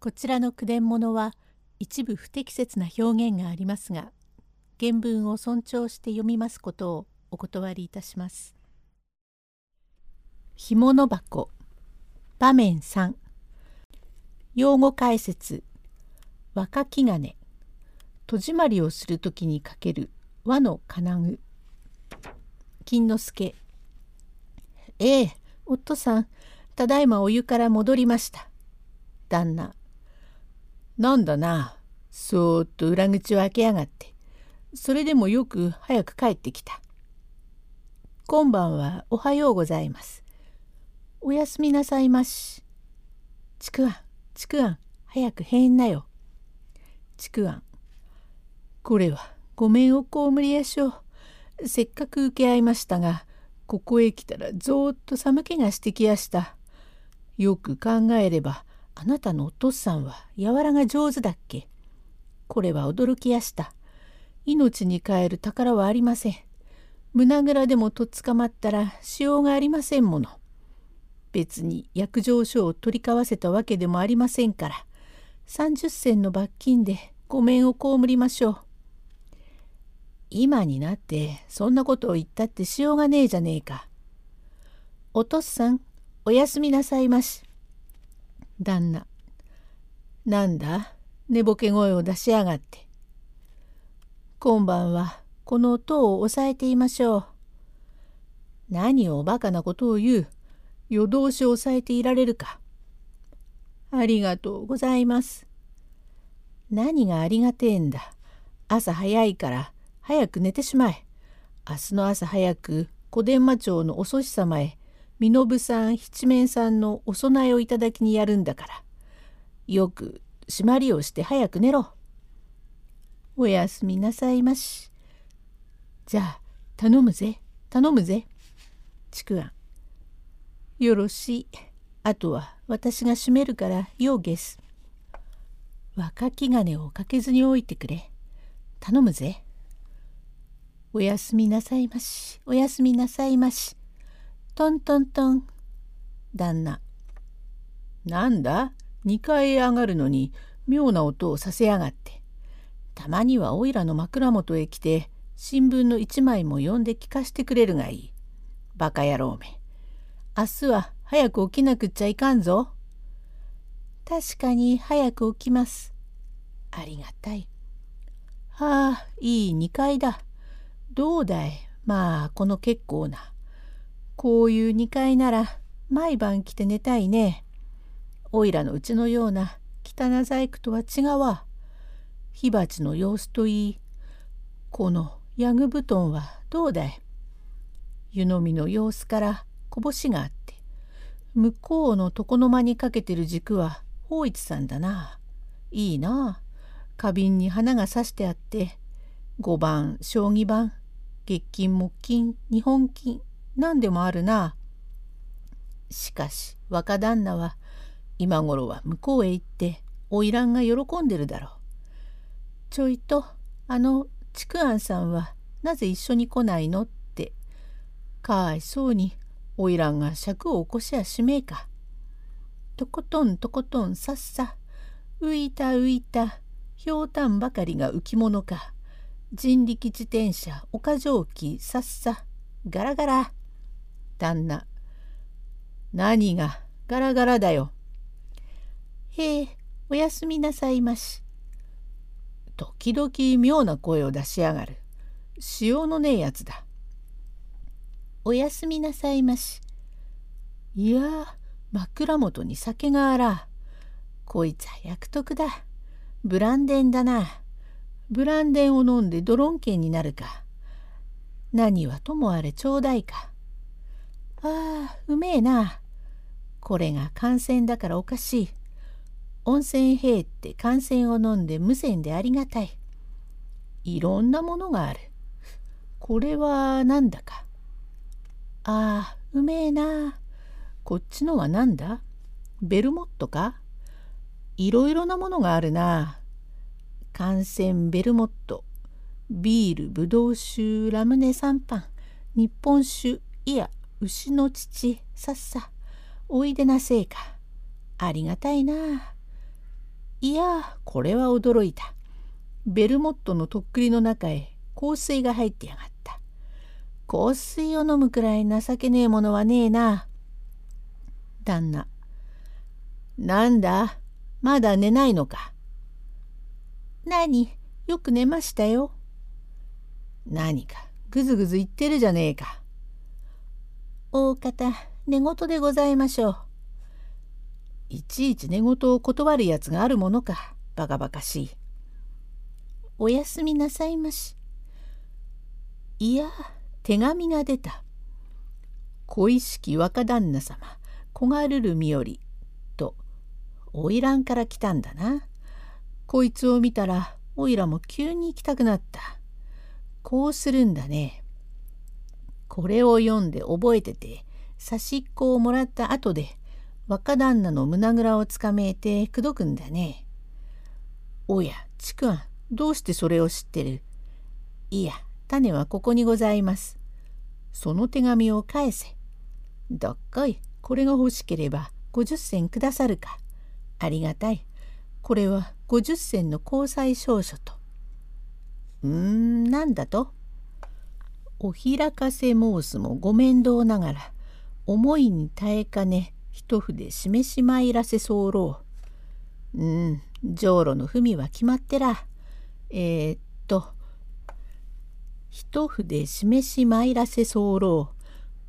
こちらの句伝物は一部不適切な表現がありますが原文を尊重して読みますことをお断りいたします。干物箱場面3用語解説。若木金。戸締まりをするときにかける和の金具。金之助。ええ夫さんただいまお湯から戻りました。旦那。なんだな。そーっと裏口を開けやがって。それでもよく早く帰ってきた。今晩はおはようございます。おやすみなさいまし。ちくわんちくわん早くへんなよ。ちくわんこれはごめんおこむりやしょう。せっかく受け合いましたがここへ来たらぞーっと寒気がしてきやした。よく考えればあなたのお父さんは柔らが上手だっけ？これは驚きやした。命に代える宝はありません。胸ぐらでもとっ捕まったらしようがありませんもの。別に約定書を取り交わせたわけでもありませんから、30銭の罰金でごめんを被りましょう。今になってそんなことを言ったってしようがねえじゃねえか。お父さん、おやすみなさいまし。旦那。なんだ？寝ぼけ声を出しやがって。今晩はこの音を抑えていましょう。何をバカなことを言う？夜通し抑えていられるか。ありがとうございます。何がありがてえんだ？朝早いから早く寝てしまえ。明日の朝早く小伝馬町のお祖師様へ身延さん七面さんのお供えをいただきにやるんだから。よく締まりをして早く寝ろ。おやすみなさいまし。じゃあ頼むぜ頼むぜ。ちくわ。よろしい。あとは私が閉めるからようげす。若き金をかけずに置いてくれ。頼むぜ。おやすみなさいまし。おやすみなさいまし。トントントン。旦那。なんだ？2階へ上がるのに妙な音をさせやがって。たまにはおいらの枕元へ来て新聞の一枚も読んで聞かしてくれるがいい。バカ野郎め。明日は早く起きなくっちゃいかんぞ。確かに早く起きます。ありがたい。はあ、いい2階だ。どうだい？まあ、この結構な。こういう2階なら毎晩来て寝たいね。おいらのうちのような汚細工とは違うわ。火鉢の様子といい、このヤグ布団はどうだい湯飲みの様子からこぼしがあって、向こうの床の間にかけてる軸は法一さんだな。いいな。花瓶に花がさしてあって、五番、将棋盤、月金、木金、日本金、何でもあるな。しかし若旦那は今頃は向こうへ行って花魁が喜んでるだろう。ちょいとあの竹庵さんはなぜ一緒に来ないのってかわいそうに花魁が尺を起こしやしめえか。とことんとことんさっさ浮いた浮いたひょうたんばかりが浮き物か人力自転車岡蒸気さっさガラガラ旦那何が？ガラガラだよ。へえおやすみなさいまし。時々妙な声を出しやがる。塩のねえやつだ。おやすみなさいまし。いや枕元に酒があら。こいつは役得だ。ブランデンだな。ブランデンを飲んでドロンケンになるか。何はともあれちょうだいか。ああ、うめえな。これが感染だからおかしい。温泉兵って感染を飲んで無線でありがたい。いろんなものがある。これはなんだか。ああ、うめえな。こっちのはなんだ？ベルモットか？いろいろなものがあるな。感染ベルモット、ビール、ブドウ酒、ラムネ三パン、日本酒、いや、牛の乳、さっさ、おいでなせえか。ありがたいな。いやこれは驚いた。ベルモットのとっくりの中へ香水が入ってやがった。香水を飲むくらい情けねえものはねえな。旦那。なんだ？まだ寝ないのか。何？よく寝ましたよ。何かぐずぐず言ってるじゃねえか。大方寝言でございましょう。いちいち寝言を断るやつがあるものかバカバカしい。おやすみなさいまし。いや手紙が出た。恋しき若旦那様小軽るみよりと花魁から来たんだな。こいつを見たらおいらも急に行きたくなった。こうするんだね。これを読んで覚えてて差しっこをもらった後で若旦那の胸ぐらをつかめて口説くんだね。おや、ちくわん、どうしてそれを知ってる？いや、種はここにございます。その手紙を返せ。どっこい、これが欲しければ50銭くださるか。ありがたい。これは50銭の交際証書と。うーん、なんだと？お開かせ申すもご面倒ながら、思いに耐えかね、一筆示し参らせ候。うん、じょうろの文は決まってら。えー、っと、一筆示し参らせ候。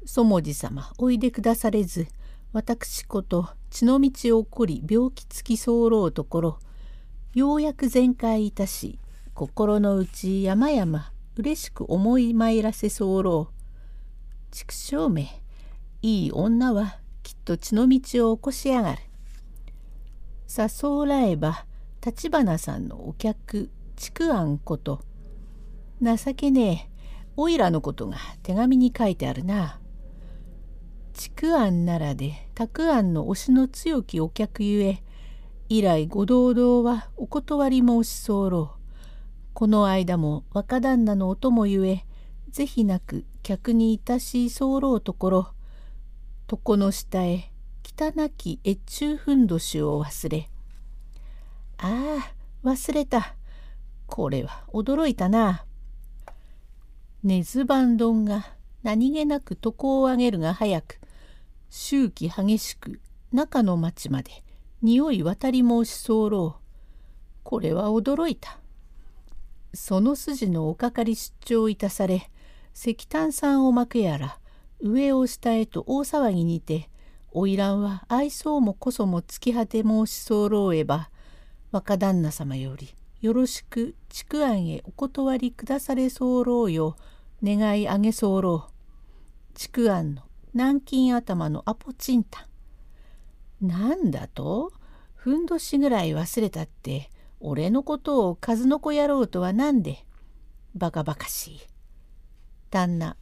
そもじ様おいでくだされず、私こと血の道を起こり病気つき候ところ、ようやく全開いたし、心の内山々嬉しく思い参らせ候。畜生め、いい女はきっと血の道を起こしやがる。誘らえば立花さんのお客畜庵こと情けねえおいらのことが手紙に書いてあるな。畜庵ならで沢庵の推しの強きお客ゆえ以来ご堂々はお断り申し候。この間も若旦那のお供ゆえ是非なく客にいたし候ところ床の下へ汚き越中ふんどしを忘れ。ああ忘れた。これは驚いたな。根津番丼が何気なく床を上げるが早く周期激しく中の町まで匂い渡り申し候これは驚いた。その筋のおかかり出張いたされ石炭酸をまくやら上を下へと大騒ぎにて花魁は愛想もこそも突き果て申し候えば若旦那様よりよろしく畜庵へお断りくだされ候よ願いあげ候。畜庵の南京頭のアポチンタン。なんだと？ふんどしぐらい忘れたって俺のことを数の子やろうとは何で？バカバカしい。旦那。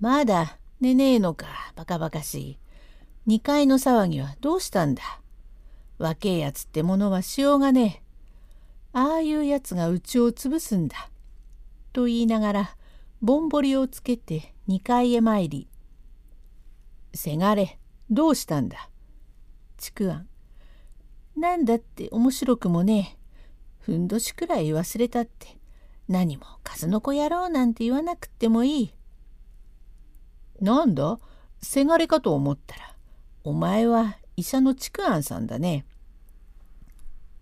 まだ寝ねえのか？バカバカしい。二階の騒ぎはどうしたんだ？若えやつってものはしようがねえ。ああいうやつがうちを潰すんだ。と言いながらぼんぼりをつけて二階へ参り。せがれどうしたんだ？ちくわん。なんだって面白くもね。ふんどしくらい忘れたって。何も数の子やろうなんて言わなくってもいい。なんだ？せがれかと思ったら、お前は医者のちくあんさんだね。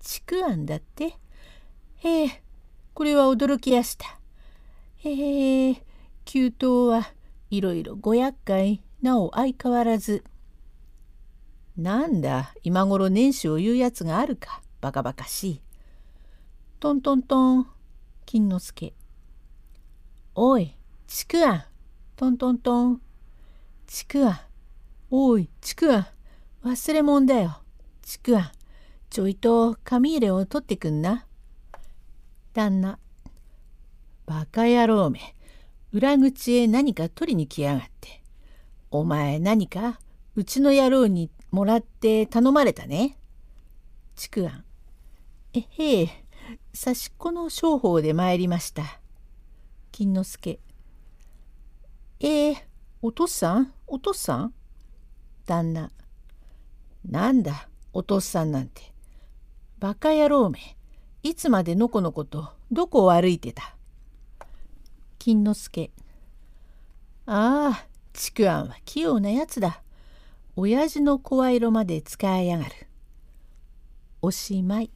ちくあんだって？へえ、これは驚きやした。へえ、急騰はいろいろご厄介なお相変わらず。なんだ今頃年始を言うやつがあるかバカバカしい。トントントン金之助。おいちくわトントントン。ちくわおいちくわ忘れもんだよ。ちくわちょいと紙入れを取ってくんな。旦那。バカ野郎め。裏口へ何か取りに来やがって。お前何か？うちの野郎にもらって頼まれたね。ちくわん。えへえ、刺し子の商法で参りました。金之助。えー、お父さん？お父さん？旦那。なんだ、お父さんなんて。バカ野郎め。いつまでのこのこと、どこを歩いてた？金之助。ああ、ちくわんは器用なやつだ。親父の声色まで使いやがる。おしまい。